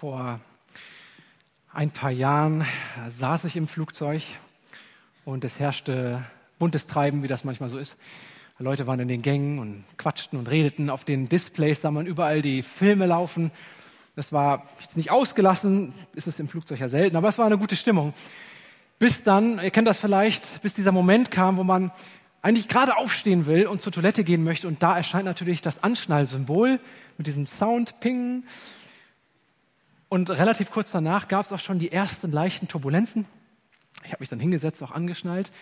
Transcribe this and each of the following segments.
Vor ein paar Jahren saß ich im Flugzeug und es herrschte buntes Treiben, wie das manchmal so ist. Leute waren in den Gängen und quatschten und redeten. Auf den Displays sah man überall die Filme laufen. Das war jetzt nicht ausgelassen, ist es im Flugzeug ja selten, aber es war eine gute Stimmung. Bis dann, ihr kennt das vielleicht, bis dieser Moment kam, wo man eigentlich gerade aufstehen will und zur Toilette gehen möchte und da erscheint natürlich das Anschnallsymbol mit diesem Sound Ping. Und relativ kurz danach gab es auch schon die ersten leichten Turbulenzen. Ich habe mich dann hingesetzt, auch angeschnallt.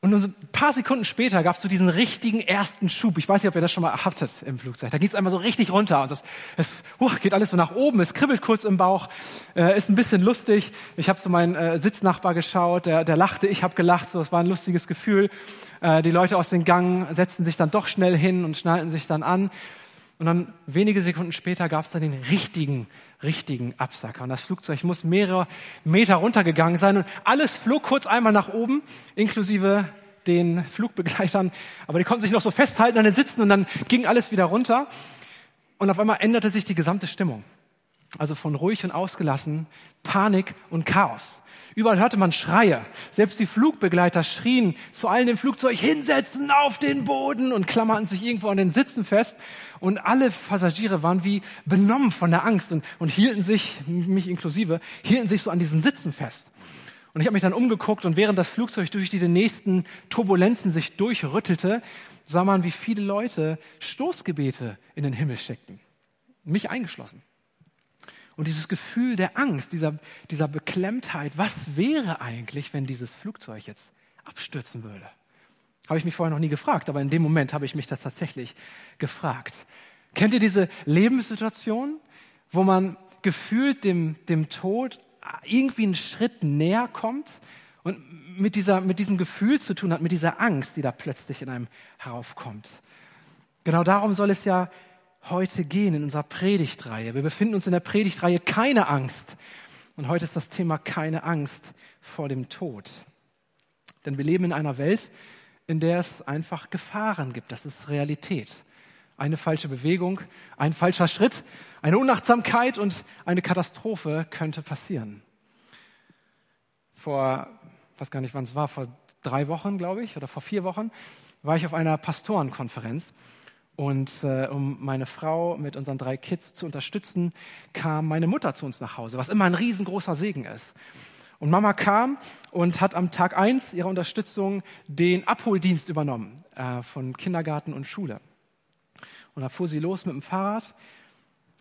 Und nur so ein paar Sekunden später gab es so diesen richtigen ersten Schub. Ich weiß nicht, ob ihr das schon mal hattet im Flugzeug. Da geht es einmal so richtig runter und das, es uh, geht alles so nach oben. Es kribbelt kurz im Bauch, äh, ist ein bisschen lustig. Ich habe so meinen äh, Sitznachbar geschaut, der, der lachte, ich habe gelacht. So, es war ein lustiges Gefühl. Äh, die Leute aus dem Gang setzten sich dann doch schnell hin und schnallten sich dann an. Und dann wenige Sekunden später gab es dann den richtigen, richtigen Absacker. Und das Flugzeug muss mehrere Meter runtergegangen sein. Und alles flog kurz einmal nach oben, inklusive den Flugbegleitern. Aber die konnten sich noch so festhalten an den Sitzen und dann ging alles wieder runter. Und auf einmal änderte sich die gesamte Stimmung. Also von ruhig und ausgelassen, Panik und Chaos. Überall hörte man Schreie. Selbst die Flugbegleiter schrien zu allen im Flugzeug hinsetzen auf den Boden und klammerten sich irgendwo an den Sitzen fest. Und alle Passagiere waren wie benommen von der Angst und, und hielten sich, mich inklusive, hielten sich so an diesen Sitzen fest. Und ich habe mich dann umgeguckt und während das Flugzeug durch diese nächsten Turbulenzen sich durchrüttelte, sah man, wie viele Leute Stoßgebete in den Himmel steckten. Mich eingeschlossen. Und dieses Gefühl der Angst, dieser, dieser Beklemmtheit, was wäre eigentlich, wenn dieses Flugzeug jetzt abstürzen würde? Habe ich mich vorher noch nie gefragt, aber in dem Moment habe ich mich das tatsächlich gefragt. Kennt ihr diese Lebenssituation, wo man gefühlt dem, dem Tod irgendwie einen Schritt näher kommt und mit, dieser, mit diesem Gefühl zu tun hat, mit dieser Angst, die da plötzlich in einem heraufkommt? Genau darum soll es ja heute gehen in unserer Predigtreihe. Wir befinden uns in der Predigtreihe keine Angst. Und heute ist das Thema keine Angst vor dem Tod. Denn wir leben in einer Welt, in der es einfach Gefahren gibt. Das ist Realität. Eine falsche Bewegung, ein falscher Schritt, eine Unachtsamkeit und eine Katastrophe könnte passieren. Vor, weiß gar nicht, wann es war, vor drei Wochen, glaube ich, oder vor vier Wochen, war ich auf einer Pastorenkonferenz. Und äh, um meine Frau mit unseren drei Kids zu unterstützen, kam meine Mutter zu uns nach Hause, was immer ein riesengroßer Segen ist. Und Mama kam und hat am Tag eins ihrer Unterstützung den Abholdienst übernommen äh, von Kindergarten und Schule. Und da fuhr sie los mit dem Fahrrad,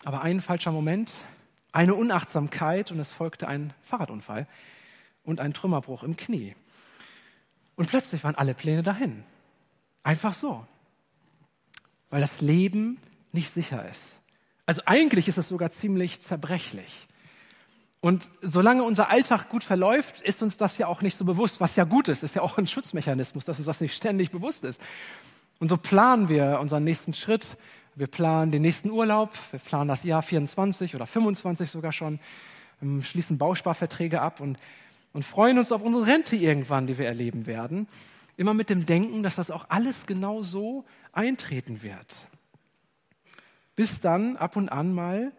aber ein falscher Moment, eine Unachtsamkeit und es folgte ein Fahrradunfall und ein Trümmerbruch im Knie. Und plötzlich waren alle Pläne dahin. Einfach so weil das Leben nicht sicher ist. Also eigentlich ist es sogar ziemlich zerbrechlich. Und solange unser Alltag gut verläuft, ist uns das ja auch nicht so bewusst, was ja gut ist. Ist ja auch ein Schutzmechanismus, dass uns das nicht ständig bewusst ist. Und so planen wir unseren nächsten Schritt. Wir planen den nächsten Urlaub. Wir planen das Jahr 24 oder 25 sogar schon. Ähm, schließen Bausparverträge ab und, und freuen uns auf unsere Rente irgendwann, die wir erleben werden. Immer mit dem Denken, dass das auch alles genau so eintreten wird. Bis dann ab und an mal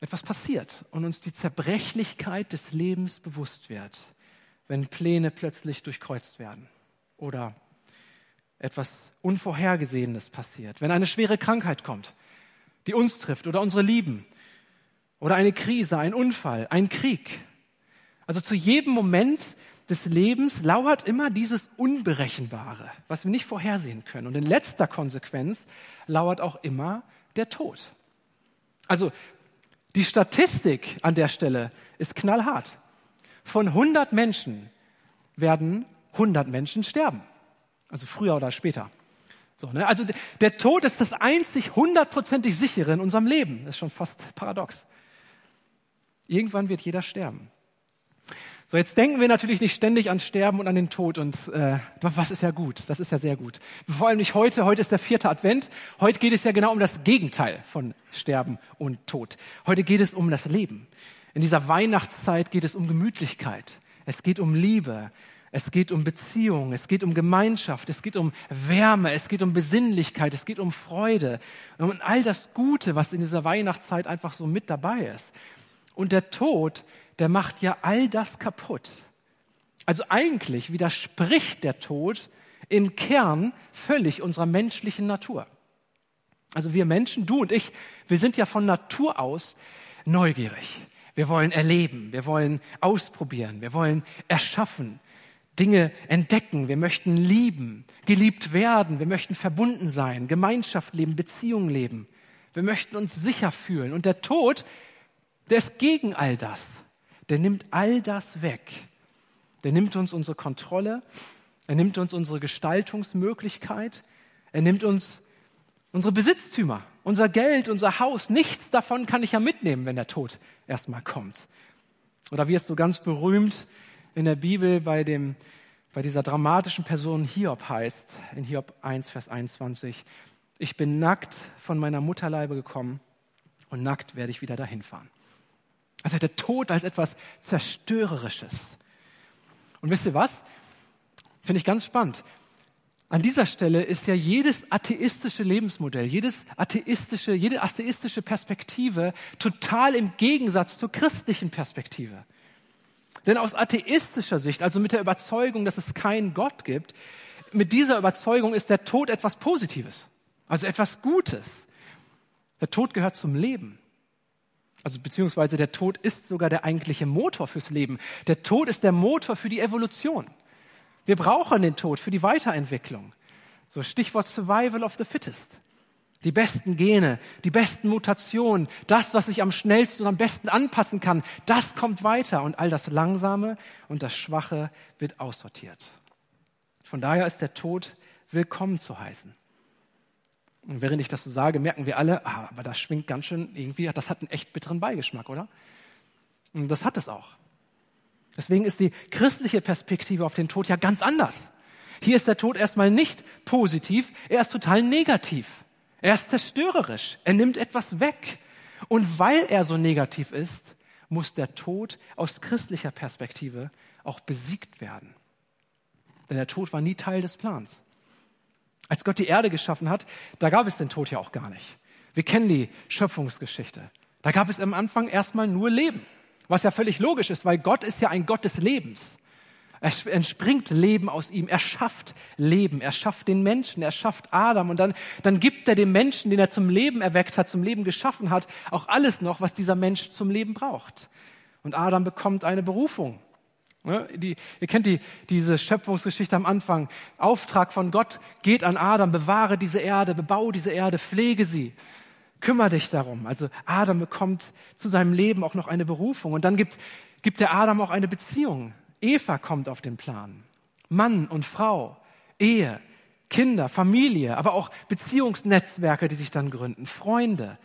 etwas passiert und uns die Zerbrechlichkeit des Lebens bewusst wird, wenn Pläne plötzlich durchkreuzt werden oder etwas Unvorhergesehenes passiert, wenn eine schwere Krankheit kommt, die uns trifft oder unsere Lieben oder eine Krise, ein Unfall, ein Krieg. Also zu jedem Moment des Lebens lauert immer dieses Unberechenbare, was wir nicht vorhersehen können. Und in letzter Konsequenz lauert auch immer der Tod. Also die Statistik an der Stelle ist knallhart. Von 100 Menschen werden 100 Menschen sterben. Also früher oder später. So, ne? Also der Tod ist das einzig hundertprozentig sichere in unserem Leben. Das ist schon fast paradox. Irgendwann wird jeder sterben. So, jetzt denken wir natürlich nicht ständig an Sterben und an den Tod und äh, was ist ja gut, das ist ja sehr gut. Vor allem nicht heute, heute ist der vierte Advent, heute geht es ja genau um das Gegenteil von Sterben und Tod. Heute geht es um das Leben. In dieser Weihnachtszeit geht es um Gemütlichkeit, es geht um Liebe Es geht um Beziehung, es geht um Gemeinschaft, es geht um Wärme, es geht um Besinnlichkeit, es geht um Freude und all das Gute, was in dieser Weihnachtszeit einfach so mit dabei ist. Und der Tod, der macht ja all das kaputt. Also eigentlich widerspricht der Tod im Kern völlig unserer menschlichen Natur. Also wir Menschen, du und ich, wir sind ja von Natur aus neugierig. Wir wollen erleben, wir wollen ausprobieren, wir wollen erschaffen, Dinge entdecken, wir möchten lieben, geliebt werden, wir möchten verbunden sein, Gemeinschaft leben, Beziehungen leben. Wir möchten uns sicher fühlen. Und der Tod, der ist gegen all das. Der nimmt all das weg. Der nimmt uns unsere Kontrolle, er nimmt uns unsere Gestaltungsmöglichkeit, er nimmt uns unsere Besitztümer, unser Geld, unser Haus. Nichts davon kann ich ja mitnehmen, wenn der Tod erstmal kommt. Oder wie es so ganz berühmt in der Bibel bei, dem, bei dieser dramatischen Person Hiob heißt, in Hiob 1, Vers 21, ich bin nackt von meiner Mutterleibe gekommen und nackt werde ich wieder dahin fahren. Also der Tod als etwas Zerstörerisches, und wisst ihr was? Finde ich ganz spannend. An dieser Stelle ist ja jedes atheistische Lebensmodell, jedes atheistische, jede atheistische Perspektive total im Gegensatz zur christlichen Perspektive. Denn aus atheistischer Sicht, also mit der Überzeugung, dass es keinen Gott gibt, mit dieser Überzeugung ist der Tod etwas Positives, also etwas Gutes. Der Tod gehört zum Leben. Also beziehungsweise der Tod ist sogar der eigentliche Motor fürs Leben. Der Tod ist der Motor für die Evolution. Wir brauchen den Tod für die Weiterentwicklung. So Stichwort Survival of the Fittest. Die besten Gene, die besten Mutationen, das, was sich am schnellsten und am besten anpassen kann, das kommt weiter und all das Langsame und das Schwache wird aussortiert. Von daher ist der Tod willkommen zu heißen. Und während ich das so sage, merken wir alle, ah, aber das schwingt ganz schön irgendwie, das hat einen echt bitteren Beigeschmack, oder? Und das hat es auch. Deswegen ist die christliche Perspektive auf den Tod ja ganz anders. Hier ist der Tod erstmal nicht positiv, er ist total negativ. Er ist zerstörerisch. Er nimmt etwas weg. Und weil er so negativ ist, muss der Tod aus christlicher Perspektive auch besiegt werden. Denn der Tod war nie Teil des Plans. Als Gott die Erde geschaffen hat, da gab es den Tod ja auch gar nicht. Wir kennen die Schöpfungsgeschichte. Da gab es am Anfang erstmal nur Leben, was ja völlig logisch ist, weil Gott ist ja ein Gott des Lebens. Er entspringt Leben aus ihm, er schafft Leben, er schafft den Menschen, er schafft Adam und dann, dann gibt er dem Menschen, den er zum Leben erweckt hat, zum Leben geschaffen hat, auch alles noch, was dieser Mensch zum Leben braucht. Und Adam bekommt eine Berufung. Ne, die, ihr kennt die, diese Schöpfungsgeschichte am Anfang. Auftrag von Gott geht an Adam, bewahre diese Erde, bebaue diese Erde, pflege sie, kümmere dich darum. Also Adam bekommt zu seinem Leben auch noch eine Berufung. Und dann gibt, gibt der Adam auch eine Beziehung. Eva kommt auf den Plan. Mann und Frau, Ehe, Kinder, Familie, aber auch Beziehungsnetzwerke, die sich dann gründen, Freunde.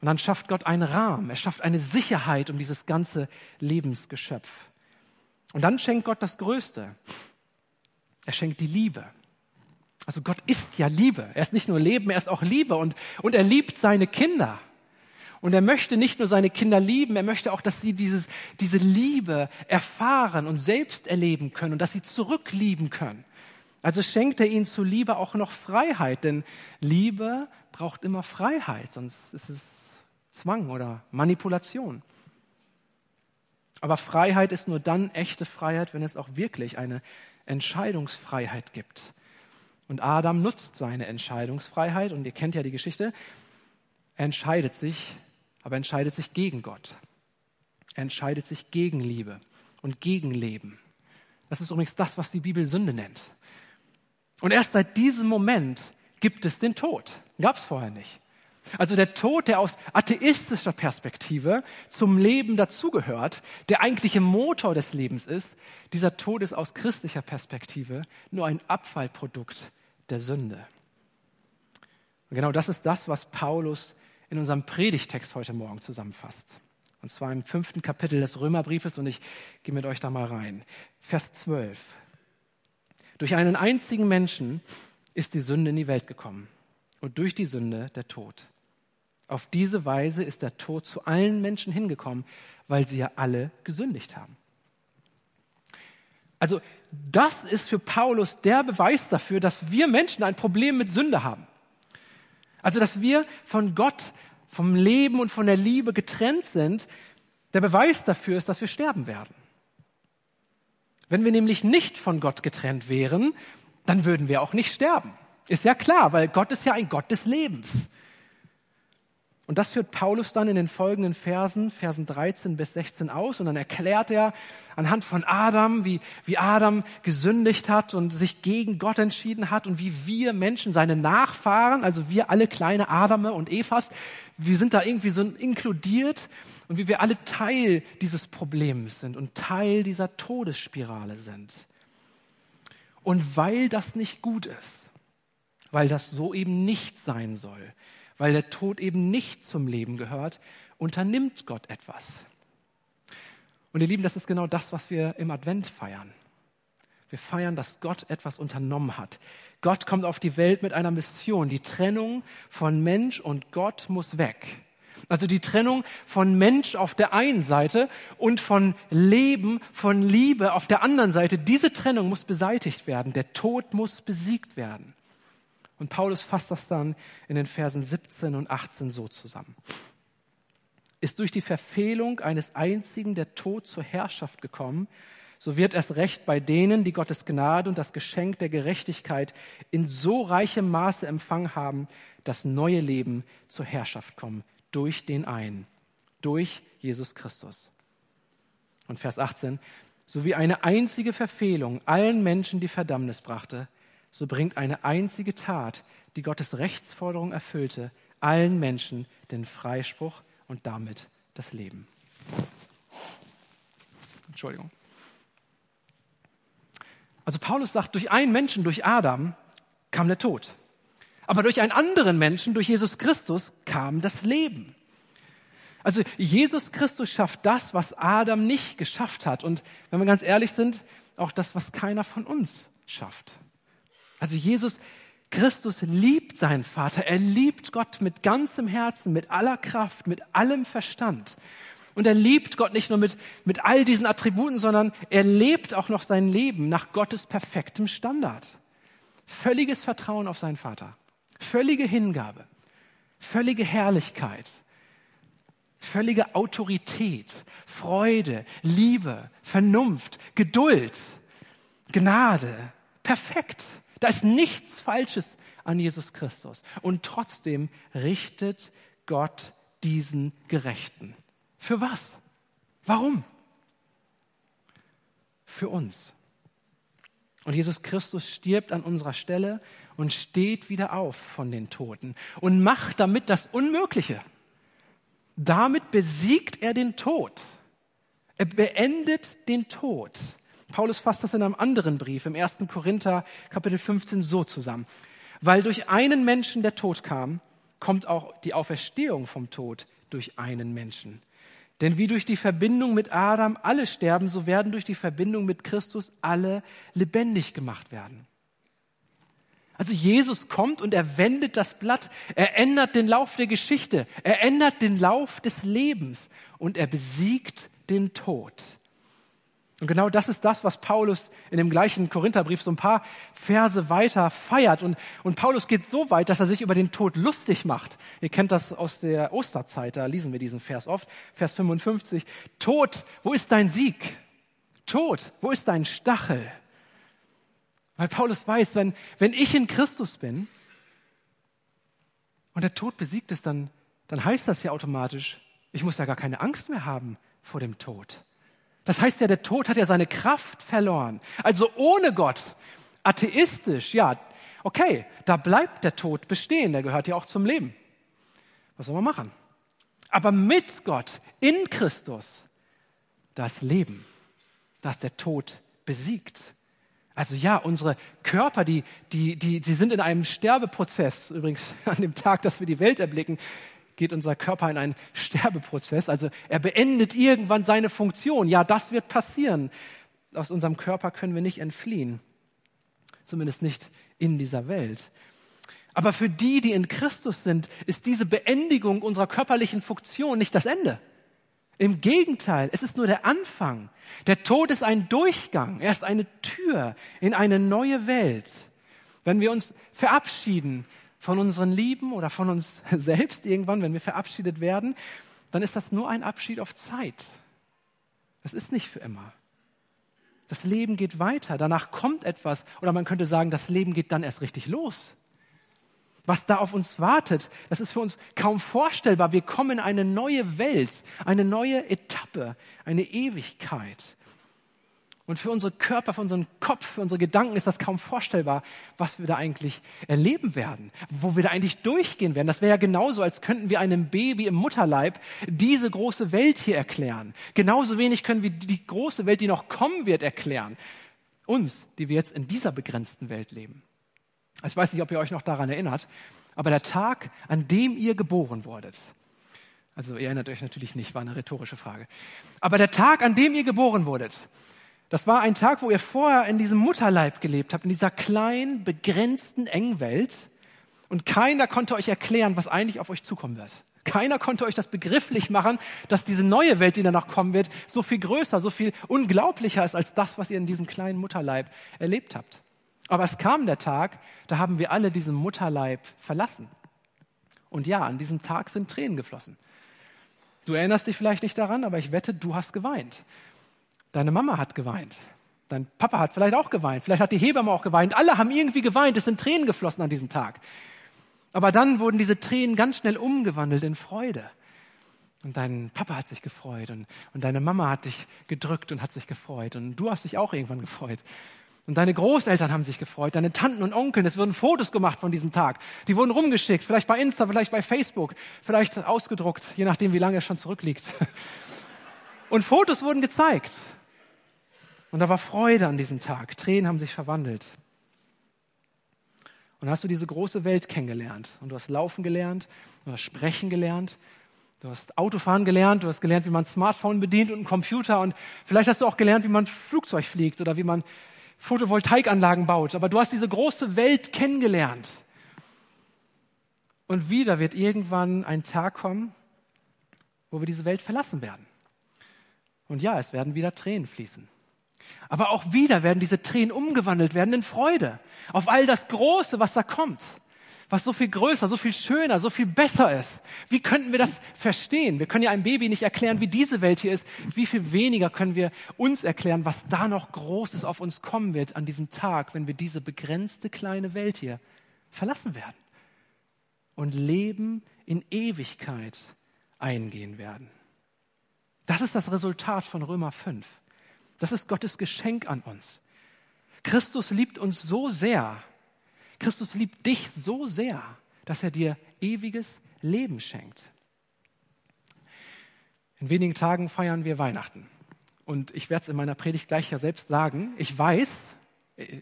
Und dann schafft Gott einen Rahmen, er schafft eine Sicherheit um dieses ganze Lebensgeschöpf. Und dann schenkt Gott das Größte. Er schenkt die Liebe. Also Gott ist ja Liebe. Er ist nicht nur Leben, er ist auch Liebe und, und er liebt seine Kinder. Und er möchte nicht nur seine Kinder lieben, er möchte auch, dass sie dieses, diese Liebe erfahren und selbst erleben können und dass sie zurücklieben können. Also schenkt er ihnen zu Liebe auch noch Freiheit, denn Liebe braucht immer Freiheit, sonst ist es Zwang oder Manipulation. Aber Freiheit ist nur dann echte Freiheit, wenn es auch wirklich eine Entscheidungsfreiheit gibt. Und Adam nutzt seine Entscheidungsfreiheit, und ihr kennt ja die Geschichte, er entscheidet sich, aber entscheidet sich gegen Gott. Er entscheidet sich gegen Liebe und gegen Leben. Das ist übrigens das, was die Bibel Sünde nennt. Und erst seit diesem Moment gibt es den Tod. Gab es vorher nicht. Also der Tod, der aus atheistischer Perspektive zum Leben dazugehört, der eigentliche Motor des Lebens ist, dieser Tod ist aus christlicher Perspektive nur ein Abfallprodukt der Sünde. Und genau das ist das, was Paulus in unserem Predigtext heute Morgen zusammenfasst. Und zwar im fünften Kapitel des Römerbriefes und ich gehe mit euch da mal rein. Vers 12. Durch einen einzigen Menschen ist die Sünde in die Welt gekommen und durch die Sünde der Tod. Auf diese Weise ist der Tod zu allen Menschen hingekommen, weil sie ja alle gesündigt haben. Also das ist für Paulus der Beweis dafür, dass wir Menschen ein Problem mit Sünde haben. Also dass wir von Gott, vom Leben und von der Liebe getrennt sind. Der Beweis dafür ist, dass wir sterben werden. Wenn wir nämlich nicht von Gott getrennt wären, dann würden wir auch nicht sterben. Ist ja klar, weil Gott ist ja ein Gott des Lebens. Und das führt Paulus dann in den folgenden Versen, Versen 13 bis 16 aus. Und dann erklärt er anhand von Adam, wie, wie Adam gesündigt hat und sich gegen Gott entschieden hat und wie wir Menschen, seine Nachfahren, also wir alle kleine Adame und Evas, wir sind da irgendwie so inkludiert und wie wir alle Teil dieses Problems sind und Teil dieser Todesspirale sind. Und weil das nicht gut ist, weil das so eben nicht sein soll, weil der Tod eben nicht zum Leben gehört, unternimmt Gott etwas. Und ihr Lieben, das ist genau das, was wir im Advent feiern. Wir feiern, dass Gott etwas unternommen hat. Gott kommt auf die Welt mit einer Mission. Die Trennung von Mensch und Gott muss weg. Also die Trennung von Mensch auf der einen Seite und von Leben, von Liebe auf der anderen Seite. Diese Trennung muss beseitigt werden. Der Tod muss besiegt werden. Und Paulus fasst das dann in den Versen 17 und 18 so zusammen. Ist durch die Verfehlung eines einzigen der Tod zur Herrschaft gekommen, so wird erst recht bei denen, die Gottes Gnade und das Geschenk der Gerechtigkeit in so reichem Maße empfangen haben, das neue Leben zur Herrschaft kommen, durch den einen, durch Jesus Christus. Und Vers 18, so wie eine einzige Verfehlung allen Menschen die Verdammnis brachte, so bringt eine einzige Tat, die Gottes Rechtsforderung erfüllte, allen Menschen den Freispruch und damit das Leben. Entschuldigung. Also Paulus sagt, durch einen Menschen, durch Adam, kam der Tod. Aber durch einen anderen Menschen, durch Jesus Christus, kam das Leben. Also Jesus Christus schafft das, was Adam nicht geschafft hat. Und wenn wir ganz ehrlich sind, auch das, was keiner von uns schafft. Also Jesus Christus liebt seinen Vater. Er liebt Gott mit ganzem Herzen, mit aller Kraft, mit allem Verstand. Und er liebt Gott nicht nur mit, mit all diesen Attributen, sondern er lebt auch noch sein Leben nach Gottes perfektem Standard. Völliges Vertrauen auf seinen Vater. Völlige Hingabe. Völlige Herrlichkeit. Völlige Autorität. Freude. Liebe. Vernunft. Geduld. Gnade. Perfekt. Da ist nichts Falsches an Jesus Christus. Und trotzdem richtet Gott diesen Gerechten. Für was? Warum? Für uns. Und Jesus Christus stirbt an unserer Stelle und steht wieder auf von den Toten und macht damit das Unmögliche. Damit besiegt er den Tod. Er beendet den Tod. Paulus fasst das in einem anderen Brief, im 1. Korinther Kapitel 15 so zusammen. Weil durch einen Menschen der Tod kam, kommt auch die Auferstehung vom Tod durch einen Menschen. Denn wie durch die Verbindung mit Adam alle sterben, so werden durch die Verbindung mit Christus alle lebendig gemacht werden. Also Jesus kommt und er wendet das Blatt, er ändert den Lauf der Geschichte, er ändert den Lauf des Lebens und er besiegt den Tod. Und genau das ist das, was Paulus in dem gleichen Korintherbrief so ein paar Verse weiter feiert. Und, und Paulus geht so weit, dass er sich über den Tod lustig macht. Ihr kennt das aus der Osterzeit, da lesen wir diesen Vers oft. Vers 55. Tod, wo ist dein Sieg? Tod, wo ist dein Stachel? Weil Paulus weiß, wenn, wenn ich in Christus bin und der Tod besiegt ist, dann, dann heißt das ja automatisch, ich muss ja gar keine Angst mehr haben vor dem Tod. Das heißt ja, der Tod hat ja seine Kraft verloren. Also ohne Gott, atheistisch, ja, okay, da bleibt der Tod bestehen, der gehört ja auch zum Leben. Was soll man machen? Aber mit Gott, in Christus, das Leben, das der Tod besiegt. Also ja, unsere Körper, die, die, die, die sind in einem Sterbeprozess. Übrigens an dem Tag, dass wir die Welt erblicken, geht unser Körper in einen Sterbeprozess. Also er beendet irgendwann seine Funktion. Ja, das wird passieren. Aus unserem Körper können wir nicht entfliehen. Zumindest nicht in dieser Welt. Aber für die, die in Christus sind, ist diese Beendigung unserer körperlichen Funktion nicht das Ende. Im Gegenteil, es ist nur der Anfang. Der Tod ist ein Durchgang, er ist eine Tür in eine neue Welt. Wenn wir uns verabschieden von unseren Lieben oder von uns selbst irgendwann, wenn wir verabschiedet werden, dann ist das nur ein Abschied auf Zeit. Das ist nicht für immer. Das Leben geht weiter, danach kommt etwas oder man könnte sagen, das Leben geht dann erst richtig los. Was da auf uns wartet, das ist für uns kaum vorstellbar. Wir kommen in eine neue Welt, eine neue Etappe, eine Ewigkeit. Und für unsere Körper, für unseren Kopf, für unsere Gedanken ist das kaum vorstellbar, was wir da eigentlich erleben werden, wo wir da eigentlich durchgehen werden. Das wäre ja genauso, als könnten wir einem Baby im Mutterleib diese große Welt hier erklären. Genauso wenig können wir die große Welt, die noch kommen wird, erklären. Uns, die wir jetzt in dieser begrenzten Welt leben. Ich weiß nicht, ob ihr euch noch daran erinnert, aber der Tag, an dem ihr geboren wurdet, also ihr erinnert euch natürlich nicht, war eine rhetorische Frage, aber der Tag, an dem ihr geboren wurdet, das war ein Tag, wo ihr vorher in diesem Mutterleib gelebt habt, in dieser kleinen, begrenzten, engen Welt. Und keiner konnte euch erklären, was eigentlich auf euch zukommen wird. Keiner konnte euch das begrifflich machen, dass diese neue Welt, die danach kommen wird, so viel größer, so viel unglaublicher ist als das, was ihr in diesem kleinen Mutterleib erlebt habt. Aber es kam der Tag, da haben wir alle diesen Mutterleib verlassen. Und ja, an diesem Tag sind Tränen geflossen. Du erinnerst dich vielleicht nicht daran, aber ich wette, du hast geweint. Deine Mama hat geweint. Dein Papa hat vielleicht auch geweint. Vielleicht hat die Hebamme auch geweint. Alle haben irgendwie geweint. Es sind Tränen geflossen an diesem Tag. Aber dann wurden diese Tränen ganz schnell umgewandelt in Freude. Und dein Papa hat sich gefreut und, und deine Mama hat dich gedrückt und hat sich gefreut. Und du hast dich auch irgendwann gefreut. Und deine Großeltern haben sich gefreut, deine Tanten und Onkel. Es wurden Fotos gemacht von diesem Tag. Die wurden rumgeschickt, vielleicht bei Insta, vielleicht bei Facebook, vielleicht ausgedruckt, je nachdem, wie lange es schon zurückliegt. Und Fotos wurden gezeigt. Und da war Freude an diesem Tag. Tränen haben sich verwandelt. Und dann hast du diese große Welt kennengelernt. Und du hast laufen gelernt, du hast sprechen gelernt, du hast Autofahren gelernt, du hast gelernt, wie man Smartphone bedient und einen Computer. Und vielleicht hast du auch gelernt, wie man Flugzeug fliegt oder wie man Photovoltaikanlagen baut. Aber du hast diese große Welt kennengelernt. Und wieder wird irgendwann ein Tag kommen, wo wir diese Welt verlassen werden. Und ja, es werden wieder Tränen fließen. Aber auch wieder werden diese Tränen umgewandelt werden in Freude auf all das Große, was da kommt, was so viel größer, so viel schöner, so viel besser ist. Wie könnten wir das verstehen? Wir können ja einem Baby nicht erklären, wie diese Welt hier ist. Wie viel weniger können wir uns erklären, was da noch Großes auf uns kommen wird an diesem Tag, wenn wir diese begrenzte kleine Welt hier verlassen werden und Leben in Ewigkeit eingehen werden. Das ist das Resultat von Römer 5. Das ist Gottes Geschenk an uns. Christus liebt uns so sehr. Christus liebt dich so sehr, dass er dir ewiges Leben schenkt. In wenigen Tagen feiern wir Weihnachten. Und ich werde es in meiner Predigt gleich ja selbst sagen. Ich weiß,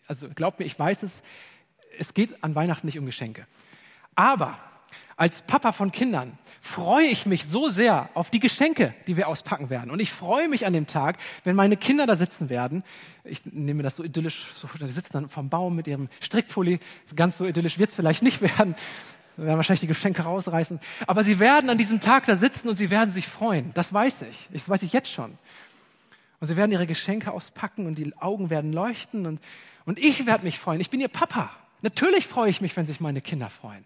also glaubt mir, ich weiß es, es geht an Weihnachten nicht um Geschenke. Aber als Papa von Kindern freue ich mich so sehr auf die Geschenke, die wir auspacken werden. Und ich freue mich an dem Tag, wenn meine Kinder da sitzen werden. Ich nehme das so idyllisch, so, die sitzen dann vom Baum mit ihrem Strickpulli. Ganz so idyllisch wird es vielleicht nicht werden. Wir werden wahrscheinlich die Geschenke rausreißen. Aber sie werden an diesem Tag da sitzen und sie werden sich freuen. Das weiß ich. Das weiß ich jetzt schon. Und sie werden ihre Geschenke auspacken und die Augen werden leuchten und, und ich werde mich freuen. Ich bin ihr Papa. Natürlich freue ich mich, wenn sich meine Kinder freuen.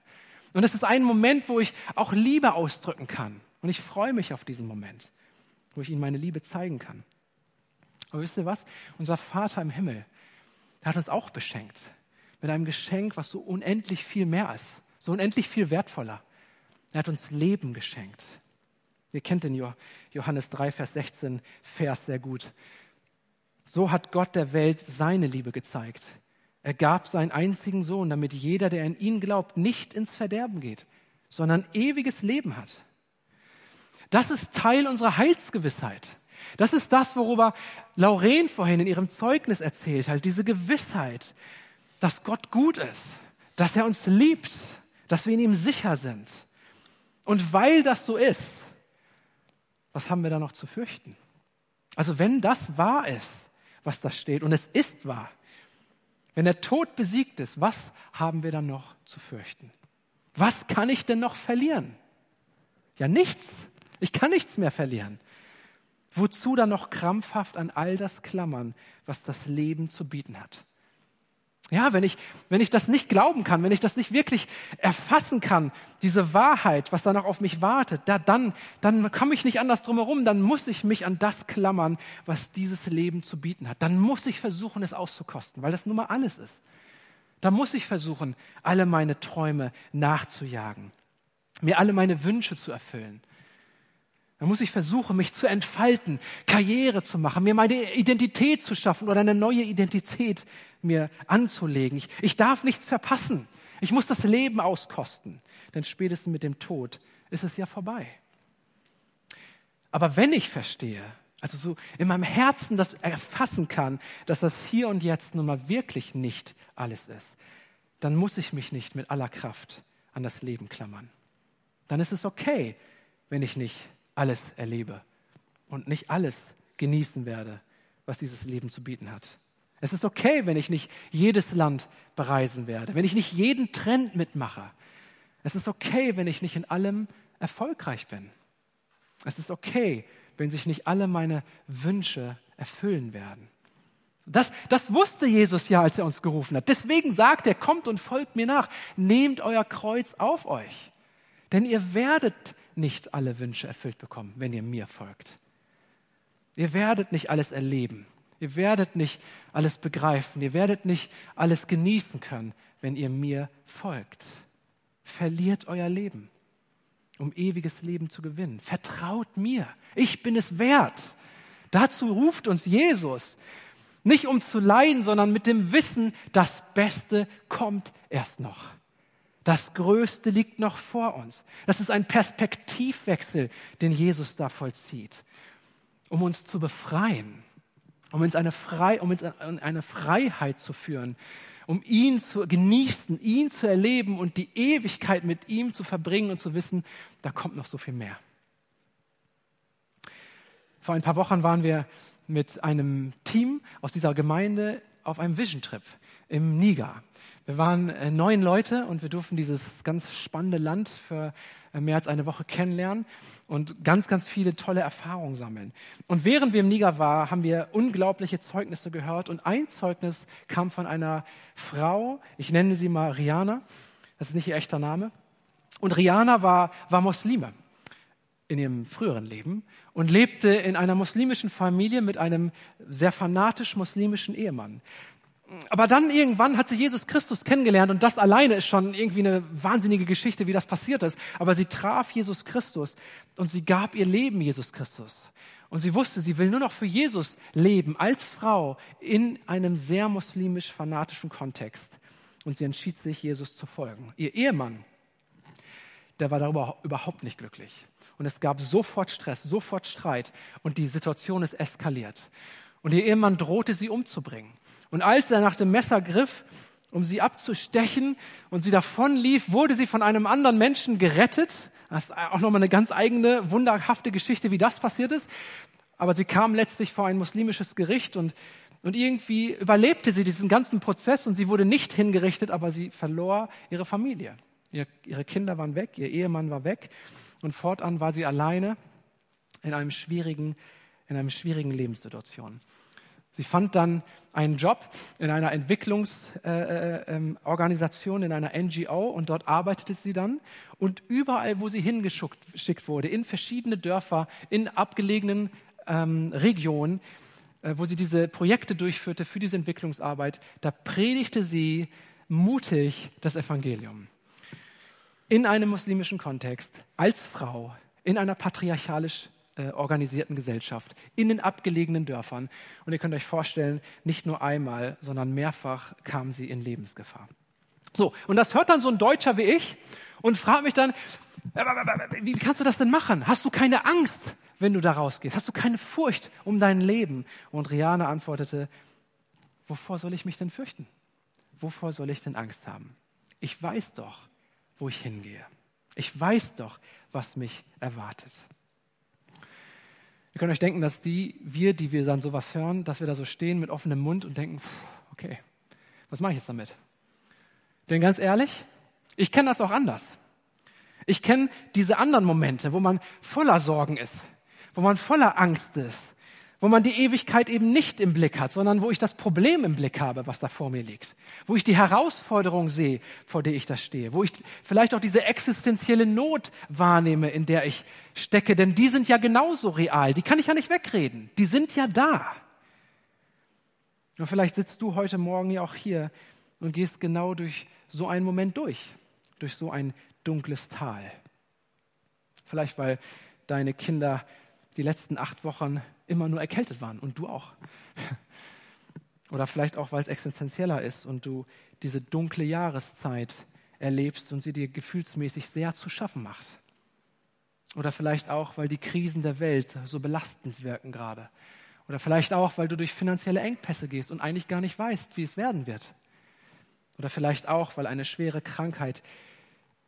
Und es ist ein Moment, wo ich auch Liebe ausdrücken kann. Und ich freue mich auf diesen Moment, wo ich ihnen meine Liebe zeigen kann. Aber wisst ihr was? Unser Vater im Himmel, der hat uns auch beschenkt. Mit einem Geschenk, was so unendlich viel mehr ist. So unendlich viel wertvoller. Er hat uns Leben geschenkt. Ihr kennt den Johannes 3, Vers 16 Vers sehr gut. So hat Gott der Welt seine Liebe gezeigt. Er gab seinen einzigen Sohn, damit jeder, der an ihn glaubt, nicht ins Verderben geht, sondern ewiges Leben hat. Das ist Teil unserer Heilsgewissheit. Das ist das, worüber Lauren vorhin in ihrem Zeugnis erzählt hat, diese Gewissheit, dass Gott gut ist, dass er uns liebt, dass wir in ihm sicher sind. Und weil das so ist, was haben wir da noch zu fürchten? Also wenn das wahr ist, was da steht, und es ist wahr, wenn der Tod besiegt ist, was haben wir dann noch zu fürchten? Was kann ich denn noch verlieren? Ja, nichts. Ich kann nichts mehr verlieren. Wozu dann noch krampfhaft an all das klammern, was das Leben zu bieten hat? Ja, wenn ich, wenn ich das nicht glauben kann, wenn ich das nicht wirklich erfassen kann, diese Wahrheit, was da noch auf mich wartet, da, dann, dann komme ich nicht anders drum herum, dann muss ich mich an das klammern, was dieses Leben zu bieten hat. Dann muss ich versuchen, es auszukosten, weil das nun mal alles ist. Da muss ich versuchen, alle meine Träume nachzujagen, mir alle meine Wünsche zu erfüllen. Da muss ich versuchen, mich zu entfalten, Karriere zu machen, mir meine Identität zu schaffen oder eine neue Identität mir anzulegen. Ich, ich darf nichts verpassen. Ich muss das Leben auskosten, denn spätestens mit dem Tod ist es ja vorbei. Aber wenn ich verstehe, also so in meinem Herzen das erfassen kann, dass das hier und jetzt nun mal wirklich nicht alles ist, dann muss ich mich nicht mit aller Kraft an das Leben klammern. Dann ist es okay, wenn ich nicht alles erlebe und nicht alles genießen werde, was dieses Leben zu bieten hat. Es ist okay, wenn ich nicht jedes Land bereisen werde, wenn ich nicht jeden Trend mitmache. Es ist okay, wenn ich nicht in allem erfolgreich bin. Es ist okay, wenn sich nicht alle meine Wünsche erfüllen werden. Das, das wusste Jesus ja, als er uns gerufen hat. Deswegen sagt er, kommt und folgt mir nach. Nehmt euer Kreuz auf euch. Denn ihr werdet nicht alle Wünsche erfüllt bekommen, wenn ihr mir folgt. Ihr werdet nicht alles erleben. Ihr werdet nicht alles begreifen. Ihr werdet nicht alles genießen können, wenn ihr mir folgt. Verliert euer Leben, um ewiges Leben zu gewinnen. Vertraut mir. Ich bin es wert. Dazu ruft uns Jesus. Nicht um zu leiden, sondern mit dem Wissen, das Beste kommt erst noch. Das Größte liegt noch vor uns. Das ist ein Perspektivwechsel, den Jesus da vollzieht, um uns zu befreien, um uns eine, Frei, um uns eine Freiheit zu führen, um ihn zu genießen, ihn zu erleben und die Ewigkeit mit ihm zu verbringen und zu wissen, da kommt noch so viel mehr. Vor ein paar Wochen waren wir mit einem Team aus dieser Gemeinde auf einem Vision Trip im Niger. Wir waren äh, neun Leute und wir durften dieses ganz spannende Land für mehr als eine Woche kennenlernen und ganz, ganz viele tolle Erfahrungen sammeln. Und während wir im Niger waren, haben wir unglaubliche Zeugnisse gehört und ein Zeugnis kam von einer Frau, ich nenne sie mal Rihanna, das ist nicht ihr echter Name. Und Rihanna war, war Muslime in ihrem früheren Leben und lebte in einer muslimischen Familie mit einem sehr fanatisch muslimischen Ehemann. Aber dann irgendwann hat sie Jesus Christus kennengelernt und das alleine ist schon irgendwie eine wahnsinnige Geschichte, wie das passiert ist. Aber sie traf Jesus Christus und sie gab ihr Leben Jesus Christus. Und sie wusste, sie will nur noch für Jesus leben als Frau in einem sehr muslimisch fanatischen Kontext. Und sie entschied sich, Jesus zu folgen. Ihr Ehemann, der war darüber überhaupt nicht glücklich. Und es gab sofort Stress, sofort Streit und die Situation ist eskaliert. Und ihr Ehemann drohte sie umzubringen. Und als er nach dem Messer griff, um sie abzustechen und sie davonlief, wurde sie von einem anderen Menschen gerettet. Das ist auch nochmal eine ganz eigene, wunderhafte Geschichte, wie das passiert ist. Aber sie kam letztlich vor ein muslimisches Gericht und, und irgendwie überlebte sie diesen ganzen Prozess und sie wurde nicht hingerichtet, aber sie verlor ihre Familie. Ihr, ihre Kinder waren weg, ihr Ehemann war weg und fortan war sie alleine in einem schwierigen, in einer schwierigen Lebenssituation. Sie fand dann einen Job in einer Entwicklungsorganisation, äh, äh, in einer NGO und dort arbeitete sie dann. Und überall, wo sie hingeschickt wurde, in verschiedene Dörfer, in abgelegenen ähm, Regionen, äh, wo sie diese Projekte durchführte für diese Entwicklungsarbeit, da predigte sie mutig das Evangelium. In einem muslimischen Kontext, als Frau, in einer patriarchalisch äh, organisierten Gesellschaft in den abgelegenen Dörfern. Und ihr könnt euch vorstellen, nicht nur einmal, sondern mehrfach kam sie in Lebensgefahr. So, und das hört dann so ein Deutscher wie ich und fragt mich dann, wie kannst du das denn machen? Hast du keine Angst, wenn du da rausgehst? Hast du keine Furcht um dein Leben? Und Rihanna antwortete, wovor soll ich mich denn fürchten? Wovor soll ich denn Angst haben? Ich weiß doch, wo ich hingehe. Ich weiß doch, was mich erwartet. Ihr könnt euch denken, dass die, wir, die wir dann sowas hören, dass wir da so stehen mit offenem Mund und denken, okay, was mache ich jetzt damit? Denn ganz ehrlich, ich kenne das auch anders. Ich kenne diese anderen Momente, wo man voller Sorgen ist, wo man voller Angst ist, wo man die Ewigkeit eben nicht im Blick hat, sondern wo ich das Problem im Blick habe, was da vor mir liegt, wo ich die Herausforderung sehe, vor der ich da stehe, wo ich vielleicht auch diese existenzielle Not wahrnehme, in der ich stecke, denn die sind ja genauso real, die kann ich ja nicht wegreden, die sind ja da. Und vielleicht sitzt du heute Morgen ja auch hier und gehst genau durch so einen Moment durch, durch so ein dunkles Tal. Vielleicht weil deine Kinder die letzten acht Wochen immer nur erkältet waren und du auch. Oder vielleicht auch, weil es existenzieller ist und du diese dunkle Jahreszeit erlebst und sie dir gefühlsmäßig sehr zu schaffen macht. Oder vielleicht auch, weil die Krisen der Welt so belastend wirken gerade. Oder vielleicht auch, weil du durch finanzielle Engpässe gehst und eigentlich gar nicht weißt, wie es werden wird. Oder vielleicht auch, weil eine schwere Krankheit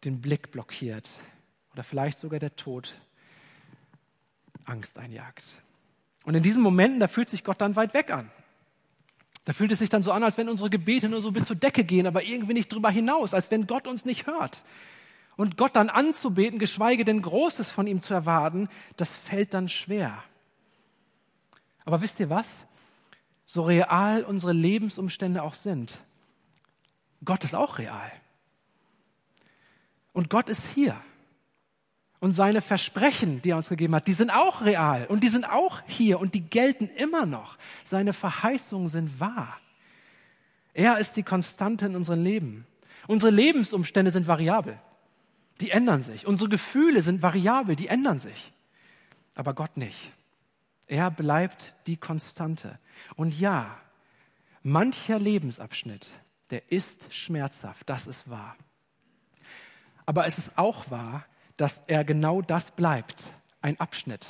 den Blick blockiert. Oder vielleicht sogar der Tod Angst einjagt. Und in diesen Momenten, da fühlt sich Gott dann weit weg an. Da fühlt es sich dann so an, als wenn unsere Gebete nur so bis zur Decke gehen, aber irgendwie nicht drüber hinaus, als wenn Gott uns nicht hört. Und Gott dann anzubeten, geschweige denn Großes von ihm zu erwarten, das fällt dann schwer. Aber wisst ihr was? So real unsere Lebensumstände auch sind, Gott ist auch real. Und Gott ist hier. Und seine Versprechen, die er uns gegeben hat, die sind auch real und die sind auch hier und die gelten immer noch. Seine Verheißungen sind wahr. Er ist die Konstante in unserem Leben. Unsere Lebensumstände sind variabel. Die ändern sich. Unsere Gefühle sind variabel. Die ändern sich. Aber Gott nicht. Er bleibt die Konstante. Und ja, mancher Lebensabschnitt, der ist schmerzhaft. Das ist wahr. Aber es ist auch wahr, dass er genau das bleibt. Ein Abschnitt,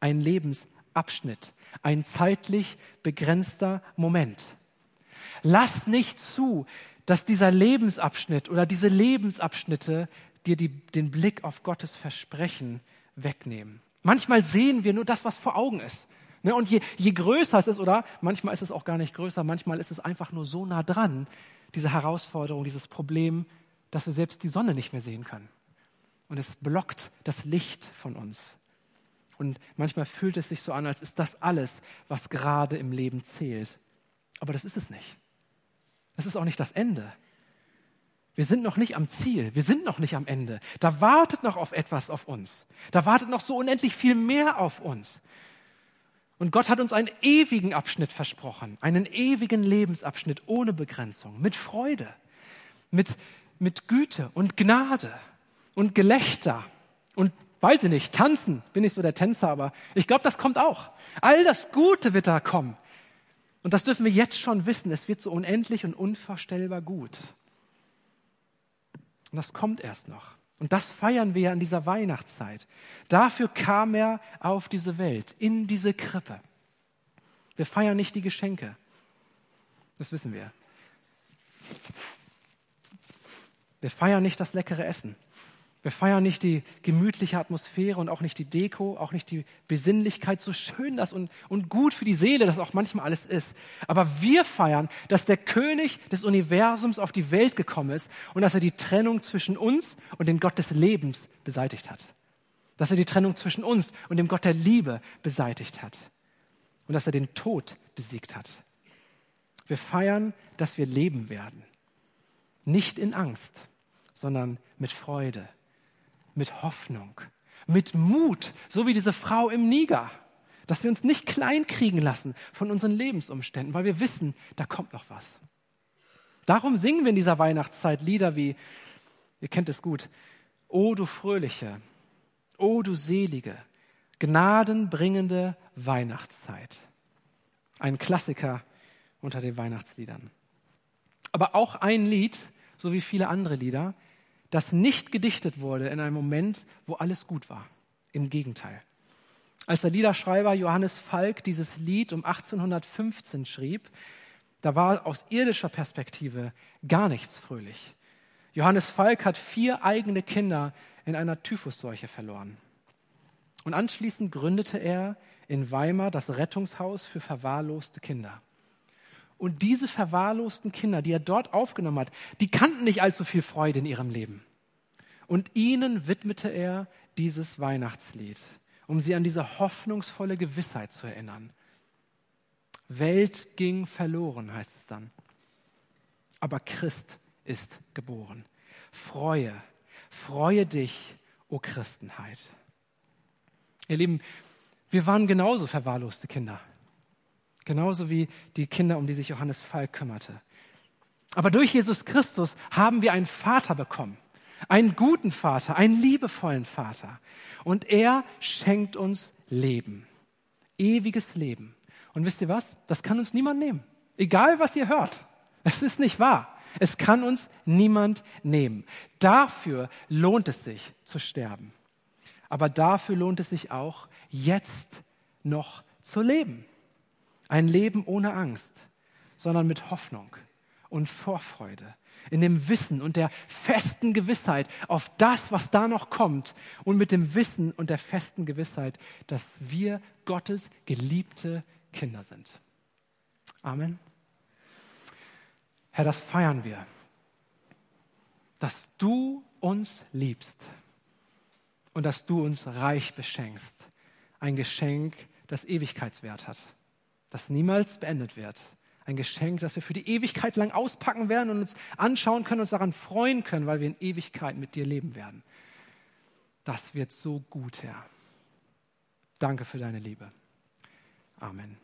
ein Lebensabschnitt, ein zeitlich begrenzter Moment. Lass nicht zu, dass dieser Lebensabschnitt oder diese Lebensabschnitte dir die, den Blick auf Gottes Versprechen wegnehmen. Manchmal sehen wir nur das, was vor Augen ist. Ne, und je, je größer es ist, oder manchmal ist es auch gar nicht größer, manchmal ist es einfach nur so nah dran, diese Herausforderung, dieses Problem, dass wir selbst die Sonne nicht mehr sehen können und es blockt das Licht von uns. Und manchmal fühlt es sich so an, als ist das alles, was gerade im Leben zählt. Aber das ist es nicht. Das ist auch nicht das Ende. Wir sind noch nicht am Ziel. Wir sind noch nicht am Ende. Da wartet noch auf etwas auf uns. Da wartet noch so unendlich viel mehr auf uns. Und Gott hat uns einen ewigen Abschnitt versprochen, einen ewigen Lebensabschnitt ohne Begrenzung, mit Freude, mit, mit Güte und Gnade und Gelächter und weiß ich nicht, tanzen, bin ich so der Tänzer, aber ich glaube, das kommt auch. All das Gute wird da kommen. Und das dürfen wir jetzt schon wissen. Es wird so unendlich und unvorstellbar gut. Und das kommt erst noch. Und das feiern wir ja in dieser Weihnachtszeit. Dafür kam er auf diese Welt, in diese Krippe. Wir feiern nicht die Geschenke. Das wissen wir. Wir feiern nicht das leckere Essen. Wir feiern nicht die gemütliche Atmosphäre und auch nicht die Deko, auch nicht die Besinnlichkeit, so schön das und, und gut für die Seele das auch manchmal alles ist. Aber wir feiern, dass der König des Universums auf die Welt gekommen ist und dass er die Trennung zwischen uns und dem Gott des Lebens beseitigt hat. Dass er die Trennung zwischen uns und dem Gott der Liebe beseitigt hat. Und dass er den Tod besiegt hat. Wir feiern, dass wir leben werden. Nicht in Angst, sondern mit Freude mit Hoffnung, mit Mut, so wie diese Frau im Niger, dass wir uns nicht kleinkriegen lassen von unseren Lebensumständen, weil wir wissen, da kommt noch was. Darum singen wir in dieser Weihnachtszeit Lieder wie, ihr kennt es gut, O du fröhliche, O du selige, gnadenbringende Weihnachtszeit. Ein Klassiker unter den Weihnachtsliedern. Aber auch ein Lied, so wie viele andere Lieder, das nicht gedichtet wurde in einem Moment, wo alles gut war. Im Gegenteil. Als der Liederschreiber Johannes Falk dieses Lied um 1815 schrieb, da war aus irdischer Perspektive gar nichts fröhlich. Johannes Falk hat vier eigene Kinder in einer Typhusseuche verloren. Und anschließend gründete er in Weimar das Rettungshaus für verwahrloste Kinder. Und diese verwahrlosten Kinder, die er dort aufgenommen hat, die kannten nicht allzu viel Freude in ihrem Leben. Und ihnen widmete er dieses Weihnachtslied. um sie an diese hoffnungsvolle Gewissheit zu erinnern. Welt ging verloren, heißt es dann. Aber Christ ist geboren. Freue, freue dich, o Christenheit. Ihr Lieben, wir waren genauso verwahrloste Kinder. Genauso wie die Kinder, um die sich Johannes Falk kümmerte. Aber durch Jesus Christus haben wir einen Vater bekommen. Einen guten Vater, einen liebevollen Vater. Und er schenkt uns Leben. Ewiges Leben. Und wisst ihr was? Das kann uns niemand nehmen. Egal, was ihr hört. Es ist nicht wahr. Es kann uns niemand nehmen. Dafür lohnt es sich zu sterben. Aber dafür lohnt es sich auch, jetzt noch zu leben. Ein Leben ohne Angst, sondern mit Hoffnung und Vorfreude, in dem Wissen und der festen Gewissheit auf das, was da noch kommt und mit dem Wissen und der festen Gewissheit, dass wir Gottes geliebte Kinder sind. Amen. Herr, das feiern wir, dass du uns liebst und dass du uns reich beschenkst. Ein Geschenk, das Ewigkeitswert hat, das niemals beendet wird. Ein Geschenk, das wir für die Ewigkeit lang auspacken werden und uns anschauen können, uns daran freuen können, weil wir in Ewigkeit mit dir leben werden. Das wird so gut, Herr. Danke für deine Liebe. Amen.